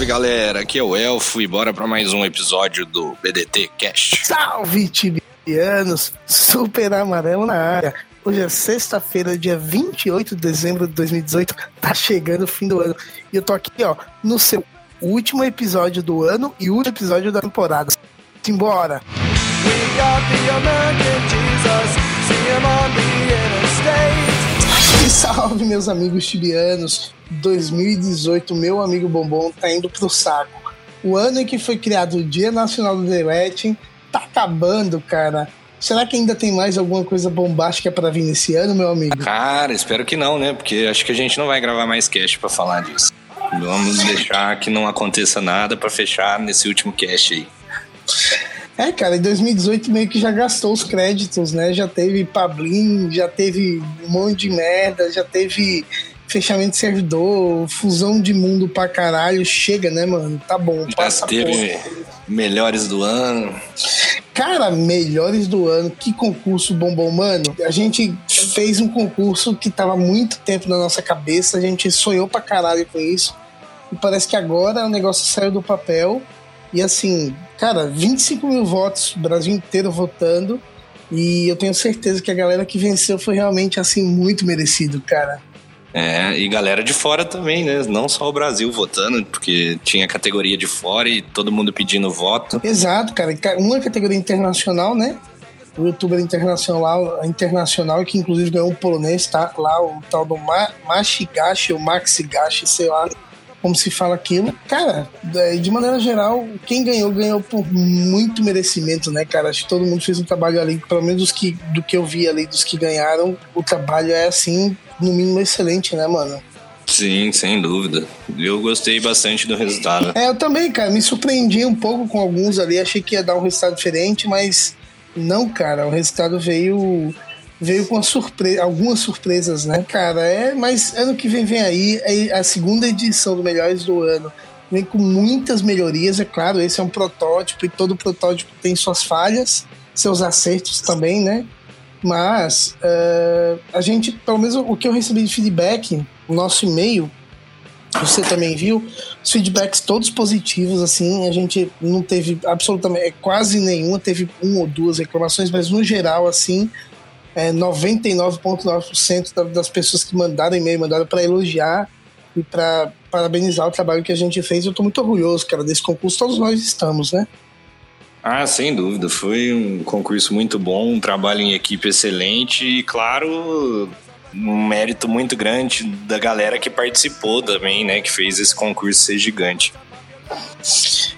Salve galera, aqui é o Elfo e bora para mais um episódio do BDT Cast. Salve, tibianos! Super amarelo na área. Hoje é sexta-feira, dia 28 de dezembro de 2018. Tá chegando o fim do ano. E eu tô aqui, ó, no seu último episódio do ano e último episódio da temporada. Simbora! E salve, meus amigos tibianos! 2018, meu amigo Bombom tá indo pro saco. O ano em que foi criado o Dia Nacional do Deleting tá acabando, cara. Será que ainda tem mais alguma coisa bombástica para vir nesse ano, meu amigo? Cara, espero que não, né? Porque acho que a gente não vai gravar mais cast para falar disso. Vamos deixar que não aconteça nada para fechar nesse último cast aí. É, cara, em 2018 meio que já gastou os créditos, né? Já teve Pablin, já teve um monte de merda, já teve fechamento de servidor, fusão de mundo pra caralho. Chega, né, mano? Tá bom, Já teve melhores do ano. Cara, melhores do ano, que concurso bombom, mano. A gente fez um concurso que tava há muito tempo na nossa cabeça, a gente sonhou pra caralho com isso. E parece que agora o negócio saiu do papel. E assim, cara, 25 mil votos, o Brasil inteiro votando. E eu tenho certeza que a galera que venceu foi realmente, assim, muito merecido, cara. É, e galera de fora também, né? Não só o Brasil votando, porque tinha categoria de fora e todo mundo pedindo voto. Exato, cara. Uma categoria internacional, né? O youtuber internacional, internacional que inclusive ganhou um polonês, tá? Lá, o tal do Ma Machigashi, ou Maxigashi, sei lá como se fala aquilo. Cara, de maneira geral, quem ganhou, ganhou por muito merecimento, né, cara? Acho que todo mundo fez um trabalho ali, pelo menos dos que, do que eu vi ali, dos que ganharam, o trabalho é assim, no mínimo excelente, né, mano? Sim, sem dúvida. Eu gostei bastante do resultado. É, eu também, cara. Me surpreendi um pouco com alguns ali. Achei que ia dar um resultado diferente, mas não, cara. O resultado veio veio com surpre algumas surpresas, né, cara? É, mas ano que vem vem aí é a segunda edição do Melhores do Ano. Vem com muitas melhorias, é claro. Esse é um protótipo e todo protótipo tem suas falhas, seus acertos também, né? Mas uh, a gente, pelo menos o que eu recebi de feedback, o nosso e-mail, você também viu, os feedbacks todos positivos, assim, a gente não teve absolutamente, quase nenhuma, teve uma ou duas reclamações, mas no geral, assim, é, 99,9% das pessoas que mandaram e-mail mandaram para elogiar e para parabenizar o trabalho que a gente fez. Eu estou muito orgulhoso, cara, desse concurso. Todos nós estamos, né? Ah, sem dúvida. Foi um concurso muito bom, um trabalho em equipe excelente e, claro, um mérito muito grande da galera que participou também, né? Que fez esse concurso ser gigante.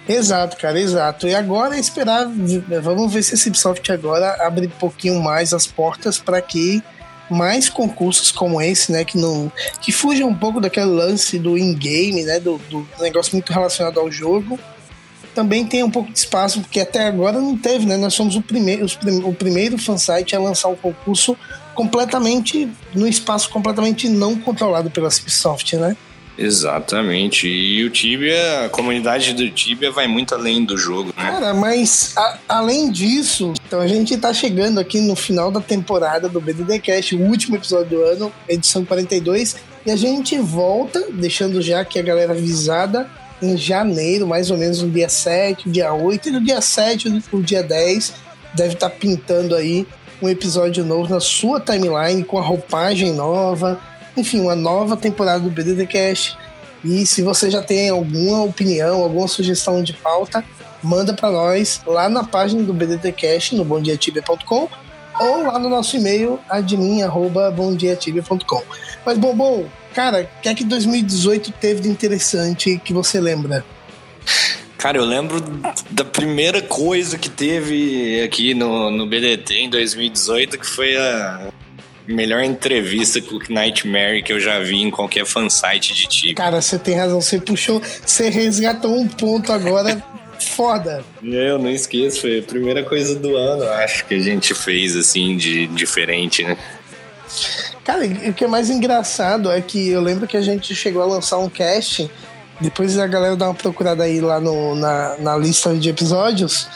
Exato, cara, exato. E agora é esperar, vamos ver se esse Ubisoft agora abre um pouquinho mais as portas para que mais concursos como esse, né, que não que fujam um pouco daquele lance do in-game, né, do, do, negócio muito relacionado ao jogo, também tem um pouco de espaço, porque até agora não teve, né? Nós somos o primeiro, os, o primeiro fansite a lançar um concurso completamente no espaço completamente não controlado pela Ubisoft, né? Exatamente. E o Tibia, a comunidade do Tibia vai muito além do jogo, né? Cara, mas a, além disso, então a gente tá chegando aqui no final da temporada do BDDcast, o último episódio do ano, edição 42, e a gente volta, deixando já aqui a galera avisada, em janeiro, mais ou menos no dia 7, dia 8, e no dia 7, no dia 10, deve estar tá pintando aí um episódio novo na sua timeline, com a roupagem nova, enfim, uma nova temporada do BDDcast. E se você já tem alguma opinião, alguma sugestão de pauta, manda para nós lá na página do BDDcast no bomdiatibia.com ou lá no nosso e-mail admin@bomdiatibia.com. Mas bom, bom, Cara, o que é que 2018 teve de interessante que você lembra? Cara, eu lembro da primeira coisa que teve aqui no, no BDT em 2018, que foi a melhor entrevista com o Nightmare que eu já vi em qualquer fansite de ti. Cara, você tem razão, você puxou, você resgatou um ponto agora foda. Eu não esqueço, foi a primeira coisa do ano, acho que a gente fez assim de diferente, né? Cara, o que é mais engraçado é que eu lembro que a gente chegou a lançar um cast, depois a galera dá uma procurada aí lá no, na, na lista de episódios,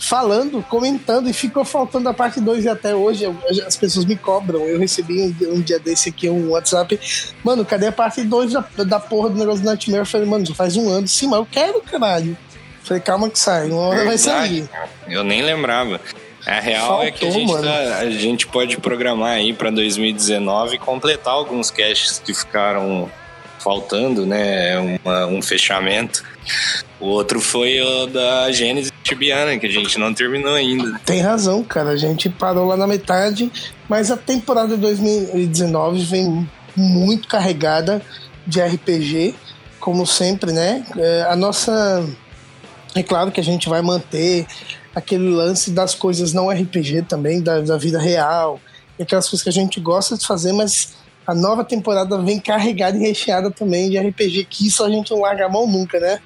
falando, comentando, e ficou faltando a parte 2 e até hoje eu, as pessoas me cobram. Eu recebi um, um, dia desse aqui um WhatsApp, mano, cadê a parte 2 da, da porra do negócio do Nightmare? Eu falei, mano, já faz um ano. Sim, mas eu quero, caralho. Eu falei, calma que sai, uma hora vai sair. Eu nem lembrava. A real Faltou, é que a gente, tá, a gente pode programar aí para 2019 e completar alguns caches que ficaram faltando, né? Uma, um fechamento. O outro foi o da Gênesis Tibiana, que a gente não terminou ainda. Tem razão, cara. A gente parou lá na metade, mas a temporada de 2019 vem muito carregada de RPG, como sempre, né? É, a nossa. É claro que a gente vai manter aquele lance das coisas não RPG também, da, da vida real, aquelas coisas que a gente gosta de fazer, mas a nova temporada vem carregada e recheada também de RPG, que isso a gente não larga a mão nunca, né?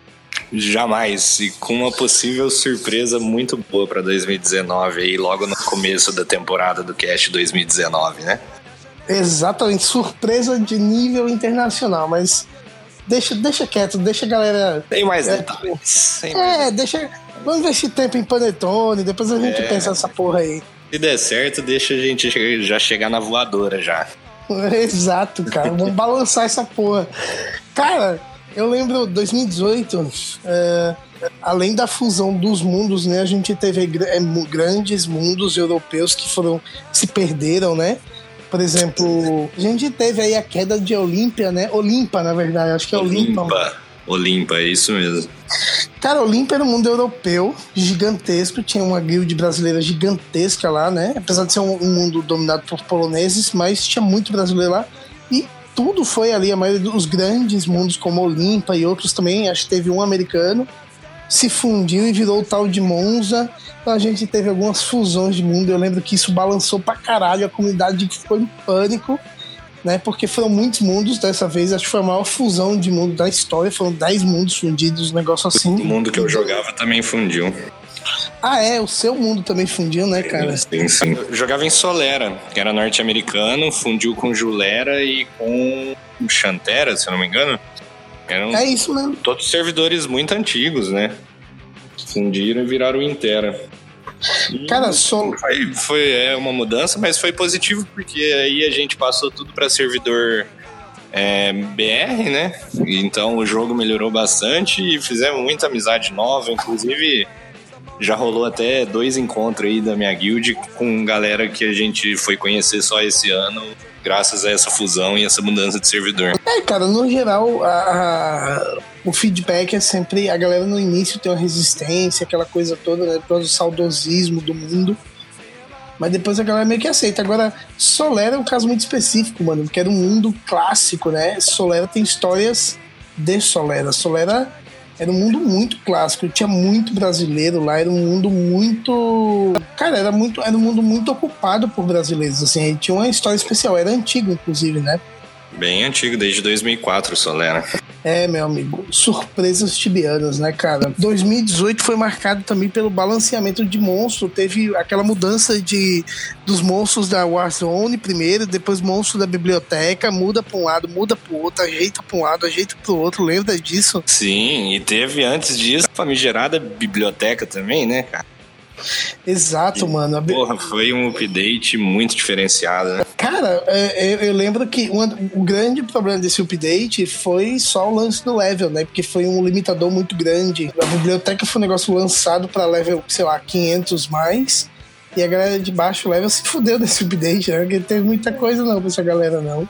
Jamais. E com uma possível surpresa muito boa para 2019 aí, logo no começo da temporada do Cast 2019, né? Exatamente, surpresa de nível internacional, mas deixa, deixa quieto, deixa a galera. Tem mais é, detalhes. Tem é, mais... deixa Vamos investir tempo em panetone, depois a gente é. pensa nessa porra aí. Se der certo, deixa a gente já chegar na voadora já. Exato, cara. Vamos balançar essa porra. Cara, eu lembro 2018, é, além da fusão dos mundos, né? A gente teve é, grandes mundos europeus que foram se perderam, né? Por exemplo, a gente teve aí a queda de Olímpia, né? Olimpa, na verdade, acho que é Olimpa. Olimpa, Olimpa é isso mesmo. Cara, Olimpo era um mundo europeu gigantesco, tinha uma guild brasileira gigantesca lá, né? Apesar de ser um, um mundo dominado por poloneses, mas tinha muito brasileiro lá. E tudo foi ali, a maioria dos grandes mundos, como Olimpa e outros também, acho que teve um americano, se fundiu e virou o tal de Monza. Então a gente teve algumas fusões de mundo. Eu lembro que isso balançou pra caralho, a comunidade ficou em pânico né? Porque foram muitos mundos dessa vez, acho que foi a maior fusão de mundo da história, foram 10 mundos fundidos, um negócio assim. O mundo que eu jogava também fundiu. Ah, é, o seu mundo também fundiu, né, cara? Sim, sim. Eu jogava em Solera, que era norte-americano, fundiu com Julera e com Chantera, se eu não me engano. Eram é isso mesmo. Todos servidores muito antigos, né? Fundiram e viraram Intera. Cara, só. Foi, foi é, uma mudança, mas foi positivo porque aí a gente passou tudo para servidor é, BR, né? Então o jogo melhorou bastante e fizemos muita amizade nova, inclusive já rolou até dois encontros aí da minha guild com galera que a gente foi conhecer só esse ano, graças a essa fusão e essa mudança de servidor. É, cara, no geral, a, a, o feedback é sempre. A galera no início tem uma resistência, aquela coisa toda, né? Todo o saudosismo do mundo. Mas depois a galera meio que aceita. Agora, Solera é um caso muito específico, mano, porque era um mundo clássico, né? Solera tem histórias de Solera. Solera era um mundo muito clássico, tinha muito brasileiro lá, era um mundo muito. Cara, era, muito, era um mundo muito ocupado por brasileiros, assim, tinha uma história especial, era antigo, inclusive, né? Bem antigo, desde 2004, Solera. É, meu amigo, surpresas tibianas, né, cara? 2018 foi marcado também pelo balanceamento de monstro. Teve aquela mudança de dos monstros da Warzone primeiro, depois monstro da biblioteca, muda para um lado, muda para o outro, ajeita para um lado, ajeita para o outro. Lembra disso? Sim, e teve antes disso a famigerada biblioteca também, né, cara? Exato, e, mano. Porra, foi um update muito diferenciado, né? Cara, é, eu, eu lembro que o grande problema desse update foi só o lance do level, né? Porque foi um limitador muito grande. A biblioteca foi um negócio lançado para level, sei lá, 500 mais. E a galera de baixo level se fudeu desse update, né? Porque teve muita coisa não pra essa galera, não.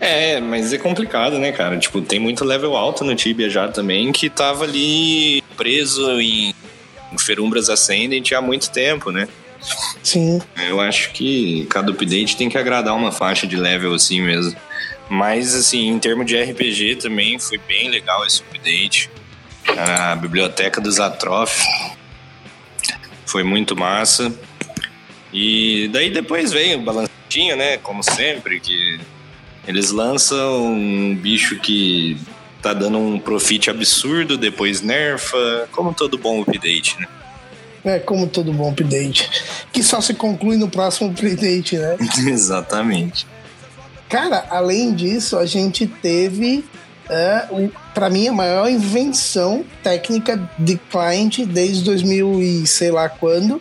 É, mas é complicado, né, cara? Tipo, tem muito level alto no Tibia já também que tava ali preso em Ferumbras Ascendant há muito tempo, né? Sim. Eu acho que cada update tem que agradar uma faixa de level assim mesmo. Mas, assim, em termos de RPG também foi bem legal esse update. A biblioteca dos Atrof foi muito massa. E daí depois vem o balancinho, né? Como sempre, que eles lançam um bicho que tá dando um profit absurdo, depois nerfa, como todo bom update, né? É, como todo bom update. Que só se conclui no próximo update, né? Exatamente. Cara, além disso, a gente teve, é, para mim, a maior invenção técnica de client desde 2000 e sei lá quando,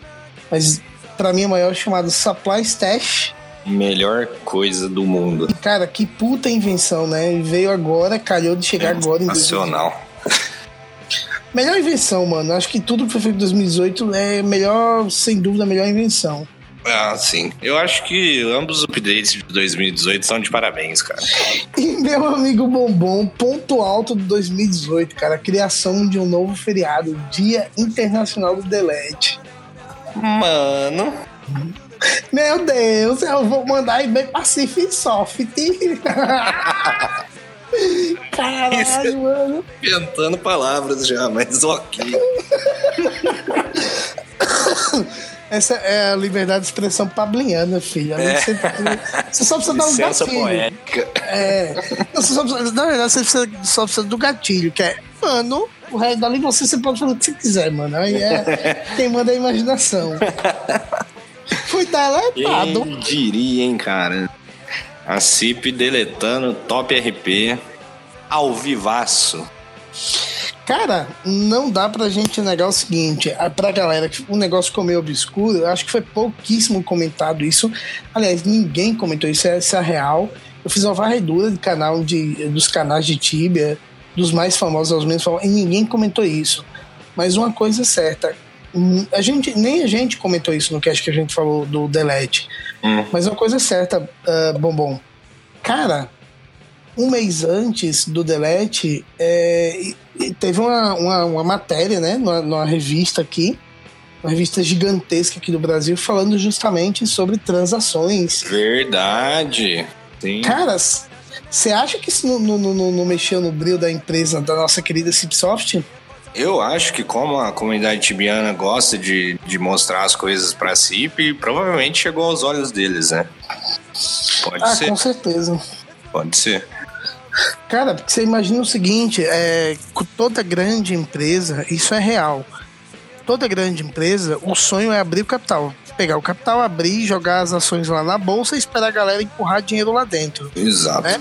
mas para mim a maior chamada Supply Stash. Melhor coisa do mundo. Cara, que puta invenção, né? Veio agora, calhou de chegar é agora em Nacional. Melhor invenção, mano. Acho que tudo que foi feito em 2018 é melhor, sem dúvida, a melhor invenção. Ah, sim. Eu acho que ambos os updates de 2018 são de parabéns, cara. E meu amigo Bombom, ponto alto de 2018, cara. A criação de um novo feriado, Dia Internacional do Delete. Mano. Meu Deus, eu vou mandar bem Pacific Soft. Caralho, Isso, mano. Inventando palavras já, mas ok. Essa é a liberdade de expressão pabliana, filho. É. Você, você, só precisa dar um gatilho. Poética. É. Você só precisa, na verdade, você precisa, só precisa do gatilho, que é, mano, o resto dali você, você pode fazer o que você quiser, mano. Aí é quem manda a imaginação. Fui deletado. Quem diria, hein, cara? A CIP deletando Top RP ao vivaço. Cara, não dá pra gente negar o seguinte, pra galera que o negócio ficou meio obscuro, eu acho que foi pouquíssimo comentado isso. Aliás, ninguém comentou isso, essa é real. Eu fiz uma varredura de canal de, dos canais de Tibia, dos mais famosos aos menos famosos, e ninguém comentou isso. Mas uma coisa é certa, a gente, nem a gente comentou isso no cast que a gente falou do Delete. Hum. Mas uma coisa é certa, uh, Bombom. Cara, um mês antes do Delete, é, teve uma, uma, uma, matéria, né, numa, numa, revista aqui, uma revista gigantesca aqui do Brasil, falando justamente sobre transações. Verdade. Sim. Caras, você acha que isso não, não, não, não, mexeu no brilho da empresa, da nossa querida Cipsoft? Eu acho que como a comunidade tibiana gosta de, de mostrar as coisas para CIP, provavelmente chegou aos olhos deles, né? Pode ah, ser. com certeza. Pode ser. Cara, porque você imagina o seguinte, é, toda grande empresa, isso é real. Toda grande empresa, o sonho é abrir o capital. Pegar o capital, abrir, jogar as ações lá na bolsa e esperar a galera empurrar dinheiro lá dentro. Exato. Né?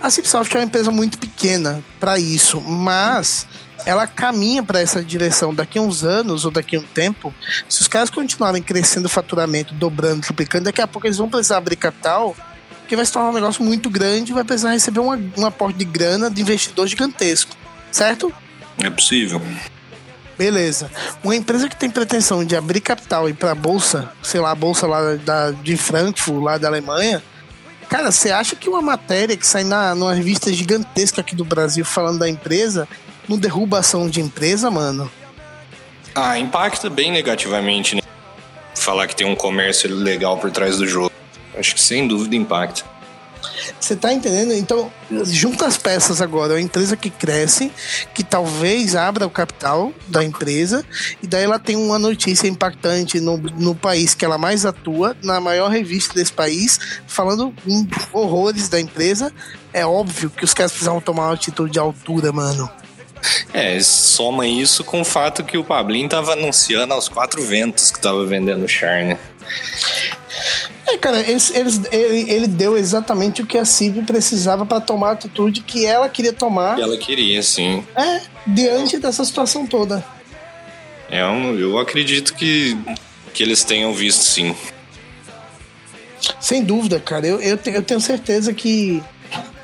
A Cipsoft é uma empresa muito pequena para isso, mas ela caminha para essa direção daqui a uns anos ou daqui a um tempo. Se os caras continuarem crescendo o faturamento, dobrando, triplicando, daqui a pouco eles vão precisar abrir capital que vai se tornar um negócio muito grande e vai precisar receber uma, um aporte de grana de investidor gigantesco, certo? É possível. Beleza. Uma empresa que tem pretensão de abrir capital e ir para a bolsa, sei lá, a bolsa lá da, de Frankfurt, lá da Alemanha, cara, você acha que uma matéria que sai na, numa revista gigantesca aqui do Brasil falando da empresa não derruba a ação de empresa, mano? Ah, impacta bem negativamente, né? Falar que tem um comércio legal por trás do jogo. Acho que sem dúvida impacta. Você tá entendendo? Então, junta as peças agora. É uma empresa que cresce, que talvez abra o capital da empresa, e daí ela tem uma notícia impactante no, no país que ela mais atua, na maior revista desse país, falando horrores da empresa. É óbvio que os caras precisavam tomar uma atitude de altura, mano. É, soma isso com o fato que o Pablin tava anunciando aos quatro ventos que tava vendendo char, né? É, cara, eles, eles, ele, ele deu exatamente o que a Cib precisava para tomar a atitude que ela queria tomar. Que ela queria, sim. É, diante dessa situação toda. É, um, eu acredito que, que eles tenham visto, sim. Sem dúvida, cara. Eu, eu, eu tenho certeza que,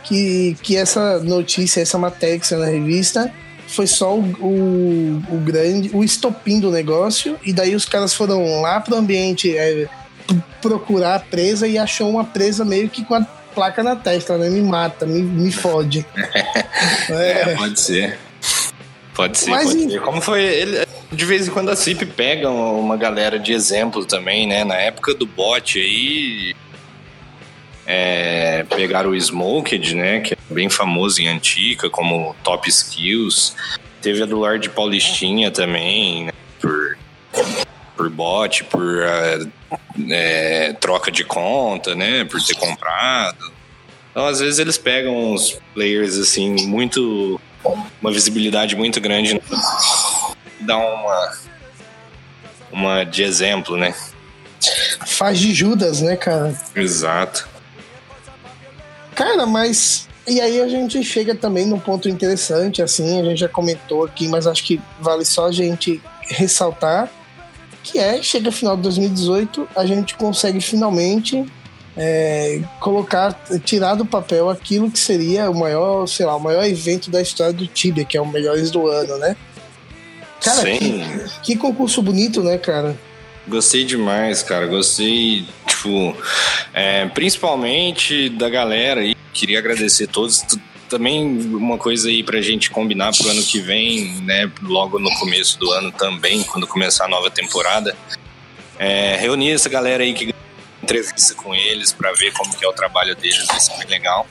que, que essa notícia, essa matéria que saiu na revista foi só o, o, o, grande, o estopim do negócio, e daí os caras foram lá pro ambiente. É, procurar a presa e achou uma presa meio que com a placa na testa, né? Me mata, me, me fode. é. é. pode ser. Pode ser, Mas pode ser. Como foi. Ele, de vez em quando a CIP pega uma galera de exemplo também, né? Na época do bot aí. É, pegaram o Smoked, né? Que é bem famoso em Antica, como Top Skills. Teve a do Lorde Paulistinha também, né, por, por bot, por uh, é, troca de conta, né? Por ter comprado. Então, às vezes, eles pegam uns players, assim, muito. uma visibilidade muito grande. Né? Dá uma. uma de exemplo, né? Faz de Judas, né, cara? Exato. Cara, mas. E aí a gente chega também num ponto interessante, assim, a gente já comentou aqui, mas acho que vale só a gente ressaltar, que é, chega final de 2018, a gente consegue finalmente é, colocar, tirar do papel aquilo que seria o maior, sei lá, o maior evento da história do Tibia, que é o Melhores do Ano, né? Cara, que, que, concurso bonito, né, cara? Gostei demais, cara. Gostei, tipo, é, principalmente da galera aí. Queria agradecer todos. Também uma coisa aí pra gente combinar pro ano que vem, né? Logo no começo do ano também, quando começar a nova temporada. É, reunir essa galera aí que entrevista com eles para ver como que é o trabalho deles, vai ser bem legal.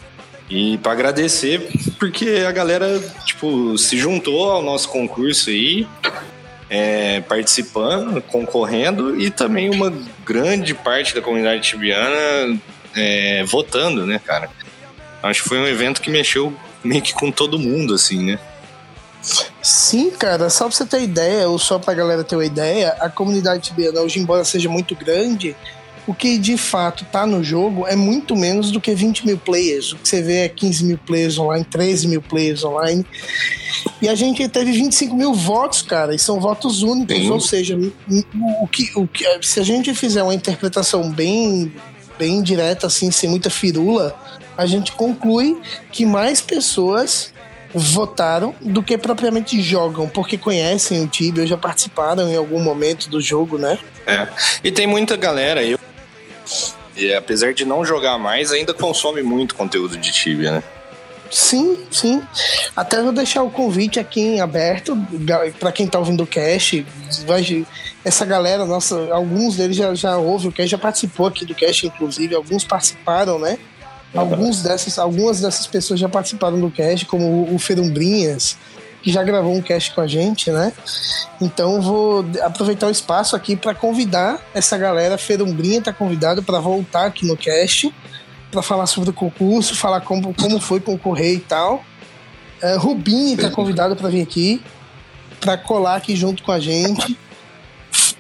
E para agradecer, porque a galera, tipo, se juntou ao nosso concurso aí, é, participando, concorrendo e também uma grande parte da comunidade tibiana é, votando, né, cara? Acho que foi um evento que mexeu meio que com todo mundo, assim, né? Sim, cara, só pra você ter ideia, ou só pra galera ter uma ideia, a comunidade tibiana, hoje, embora seja muito grande, o que de fato tá no jogo é muito menos do que 20 mil players. O que você vê é 15 mil players online, 13 mil players online. E a gente teve 25 mil votos, cara, e são votos únicos, Sim. ou seja, o que, o que, se a gente fizer uma interpretação bem, bem direta, assim, sem muita firula, a gente conclui que mais pessoas votaram do que propriamente jogam, porque conhecem o Tibia ou já participaram em algum momento do jogo, né? É. E tem muita galera, eu e apesar de não jogar mais, ainda consome muito conteúdo de Tibia, né? Sim, sim. Até vou deixar o convite aqui em aberto para quem tá ouvindo o cast. Essa galera, nossa, alguns deles já, já ouve o cast, já participou aqui do cast, inclusive, alguns participaram, né? Alguns dessas, algumas dessas pessoas já participaram do cast, como o Ferumbrinhas, que já gravou um cast com a gente, né? Então vou aproveitar o espaço aqui para convidar essa galera. Ferumbrinha está convidado para voltar aqui no cast para falar sobre o concurso, falar como, como foi concorrer e tal. Uh, Rubinho está convidado para vir aqui para colar aqui junto com a gente,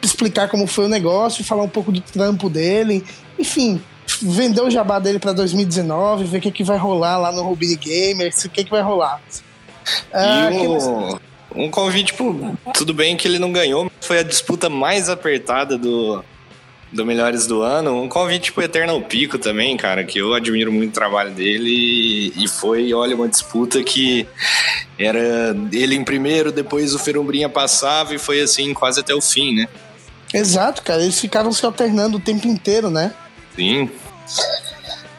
explicar como foi o negócio, falar um pouco do trampo dele, enfim, vender o jabá dele para 2019, ver o que, que vai rolar lá no Rubini Gamers, o que, que vai rolar. Ah, e um, um convite pro. Tudo bem que ele não ganhou, foi a disputa mais apertada do, do Melhores do Ano. Um convite pro Eternal Pico também, cara, que eu admiro muito o trabalho dele. E foi, olha, uma disputa que era ele em primeiro, depois o Ferumbrinha passava e foi assim quase até o fim, né? Exato, cara. Eles ficaram se alternando o tempo inteiro, né? Sim.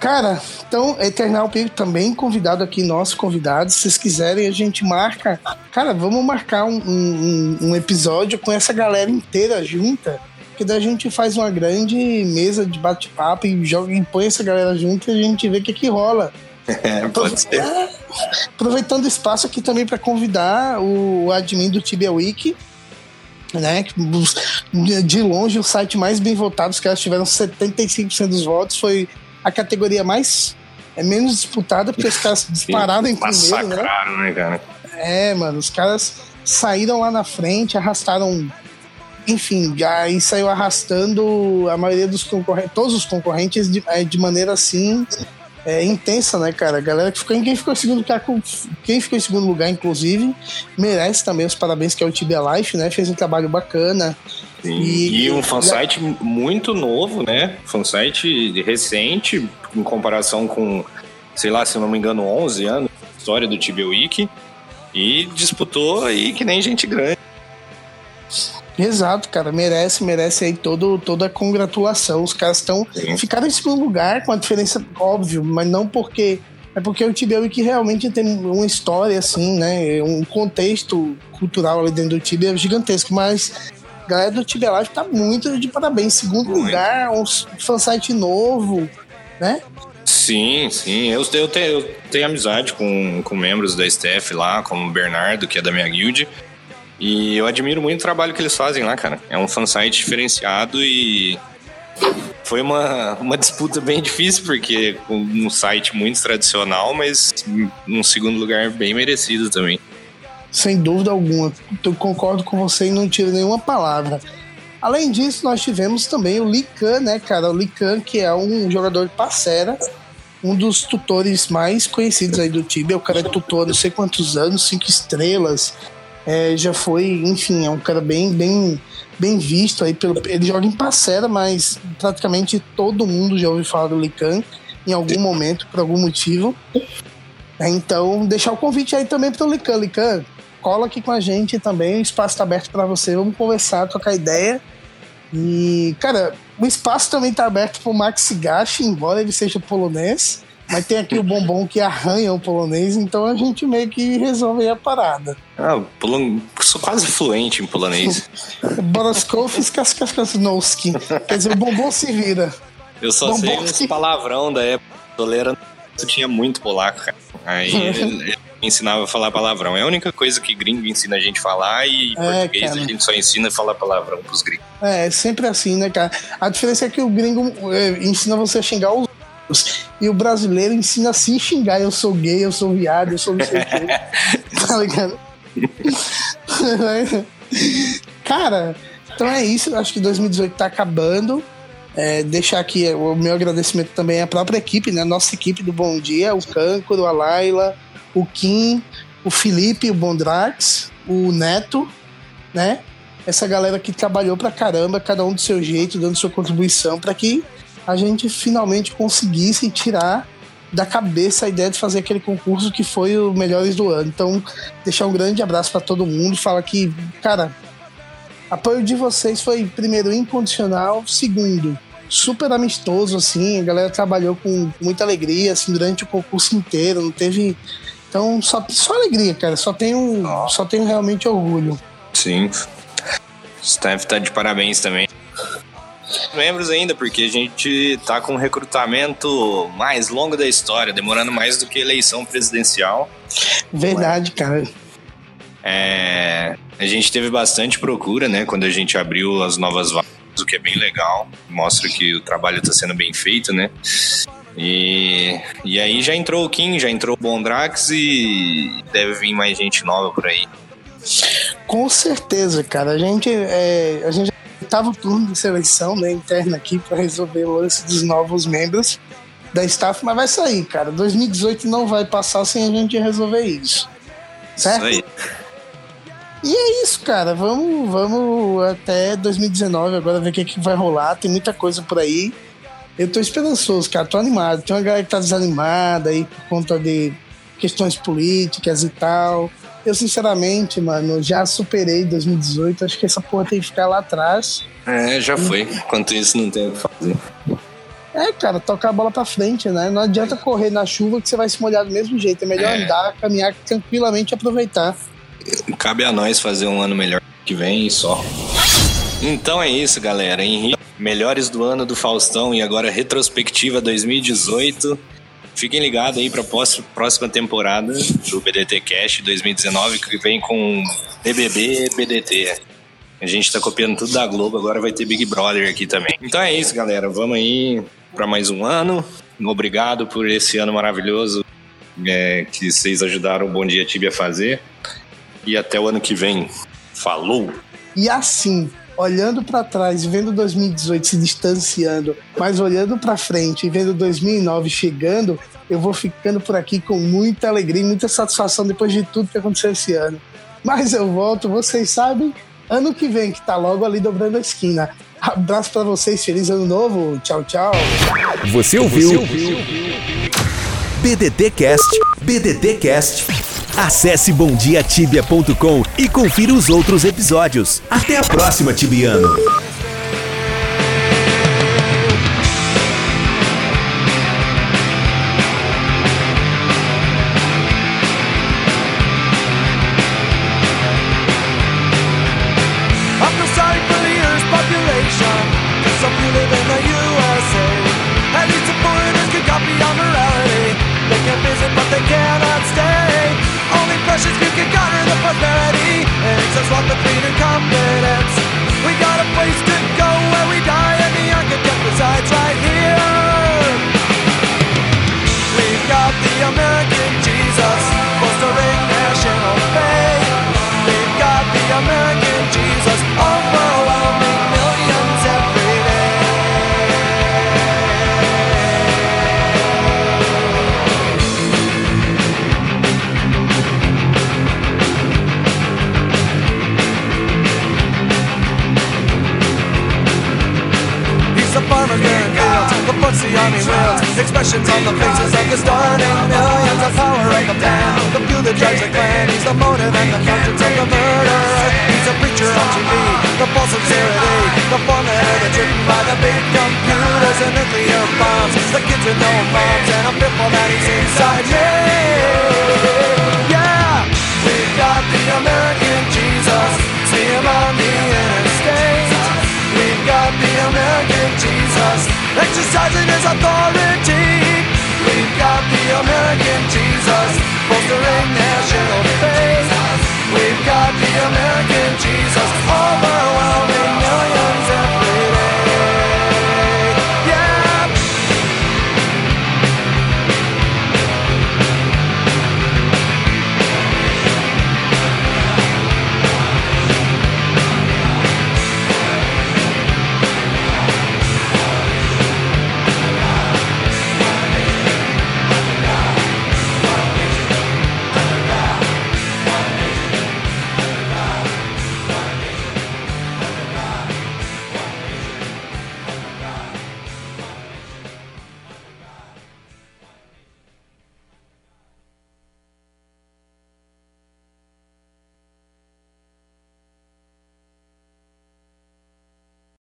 Cara, então, Eternal Pico também convidado aqui, nosso convidado. Se vocês quiserem, a gente marca. Cara, vamos marcar um, um, um episódio com essa galera inteira junta. Que daí a gente faz uma grande mesa de bate-papo e joga e põe essa galera junto e a gente vê o que, que rola. É, pode ser. Aproveitando o espaço aqui também para convidar o admin do Tibia Wiki, né? De longe, o site mais bem votado, os caras tiveram 75% dos votos, foi a categoria mais é menos disputada porque os caras dispararam em primeiro, né? né, cara? É, mano, os caras saíram lá na frente, arrastaram enfim, aí saiu arrastando a maioria dos concorrentes, todos os concorrentes de, é, de maneira assim é, intensa, né, cara? A galera que ficou, quem ficou em segundo lugar, quem ficou em segundo lugar, inclusive, merece também os parabéns que é o Tibia Life, né? Fez um trabalho bacana. E, e, um fansite e... muito novo, né? Fansite recente, em comparação com, sei lá, se não me engano, 11 anos, história do Tibia Wiki. E disputou aí que nem gente grande. Exato, cara, merece, merece aí todo, toda a congratulação. Os caras estão ficaram em segundo lugar com a diferença óbvio, mas não porque é porque o Tibia Wiki realmente tem uma história assim, né, um contexto cultural ali dentro do Tibia gigantesco, mas a galera do Tibia Live tá muito de parabéns. Segundo muito. lugar, um fansite novo, né? Sim, sim. Eu, eu, tenho, eu tenho amizade com, com membros da staff lá, como o Bernardo, que é da minha guild. E eu admiro muito o trabalho que eles fazem lá, cara. É um fansite diferenciado e foi uma, uma disputa bem difícil, porque um site muito tradicional, mas um segundo lugar bem merecido também. Sem dúvida alguma. Eu concordo com você e não tiro nenhuma palavra. Além disso, nós tivemos também o Lican, né, cara? O Lican, que é um jogador de parceira, um dos tutores mais conhecidos aí do Tibia. O cara é tutor não sei quantos anos, cinco estrelas, é, já foi, enfim, é um cara bem, bem, bem visto aí pelo. Ele joga em parceira, mas praticamente todo mundo já ouviu falar do Lican em algum momento, por algum motivo. É, então, deixar o convite aí também para o Lican. Lican, cola aqui com a gente também, o espaço está aberto para você, vamos conversar, trocar ideia. E, cara, o espaço também está aberto para o Max Gashi, embora ele seja polonês. Mas tem aqui o bombom que arranha o polonês, então a gente meio que resolve a parada. Ah, polon... sou quase fluente em polonês. Boroskov Kaskasnowski. Quer dizer, o bombom se vira. Eu só bombom sei uns palavrão da época. Toleira tinha muito polaco, cara. Aí ele, ensinava a falar palavrão. É a única coisa que gringo ensina a gente a falar e é, português cara. a gente só ensina a falar palavrão pros gringos. É, é sempre assim, né, cara? A diferença é que o gringo é, ensina você a xingar os e o brasileiro ensina a se xingar. Eu sou gay, eu sou viado, eu sou não sei o quê. tá ligado? Cara, então é isso. Acho que 2018 tá acabando. É, deixar aqui o meu agradecimento também à própria equipe, né? Nossa equipe do Bom Dia, o Câncoro, a Laila, o Kim, o Felipe, o Bondrax, o Neto, né? Essa galera que trabalhou pra caramba, cada um do seu jeito, dando sua contribuição para que a gente finalmente conseguisse tirar da cabeça a ideia de fazer aquele concurso que foi o Melhores do Ano. Então, deixar um grande abraço para todo mundo, falar que, cara, apoio de vocês foi, primeiro, incondicional, segundo, super amistoso, assim, a galera trabalhou com muita alegria, assim, durante o concurso inteiro, não teve... Então, só, só alegria, cara, só tenho, só tenho realmente orgulho. Sim. O Steph tá de parabéns também membros ainda, porque a gente tá com o recrutamento mais longo da história, demorando mais do que eleição presidencial. Verdade, cara. É, a gente teve bastante procura, né, quando a gente abriu as novas vagas, o que é bem legal, mostra que o trabalho está sendo bem feito, né? E, e aí já entrou o Kim, já entrou o Bondrax e deve vir mais gente nova por aí. Com certeza, cara. A gente, é, a gente oitavo turno de seleção né, interna aqui para resolver o lance dos novos membros da staff, mas vai sair, cara. 2018 não vai passar sem a gente resolver isso. Certo? Isso aí. E é isso, cara. Vamos, vamos até 2019 agora ver o que, que vai rolar. Tem muita coisa por aí. Eu tô esperançoso, cara. Tô animado. Tem uma galera que tá desanimada aí por conta de questões políticas e tal. Eu, sinceramente, mano, já superei 2018. Acho que essa porra tem que ficar lá atrás. É, já foi. Enquanto isso, não tem o que fazer. É, cara, tocar a bola pra frente, né? Não adianta correr na chuva que você vai se molhar do mesmo jeito. É melhor é. andar, caminhar tranquilamente e aproveitar. Cabe a nós fazer um ano melhor que vem e só. Então é isso, galera. Henrique, melhores do ano do Faustão e agora retrospectiva 2018. Fiquem ligados aí para a próxima temporada do BDT Cash 2019, que vem com BBB BDT. A gente está copiando tudo da Globo, agora vai ter Big Brother aqui também. Então é isso, galera. Vamos aí para mais um ano. Obrigado por esse ano maravilhoso é, que vocês ajudaram o Bom Dia Tibia a fazer. E até o ano que vem. Falou! E assim, olhando para trás, vendo 2018 se distanciando, mas olhando para frente e vendo 2009 chegando, eu vou ficando por aqui com muita alegria e muita satisfação depois de tudo que aconteceu esse ano. Mas eu volto, vocês sabem, ano que vem, que tá logo ali dobrando a esquina. Abraço para vocês, feliz ano novo. Tchau, tchau. Você ouviu? Você ouviu? BDT Cast, BDT Cast Acesse bomdiatibia.com e confira os outros episódios. Até a próxima, Tibiano!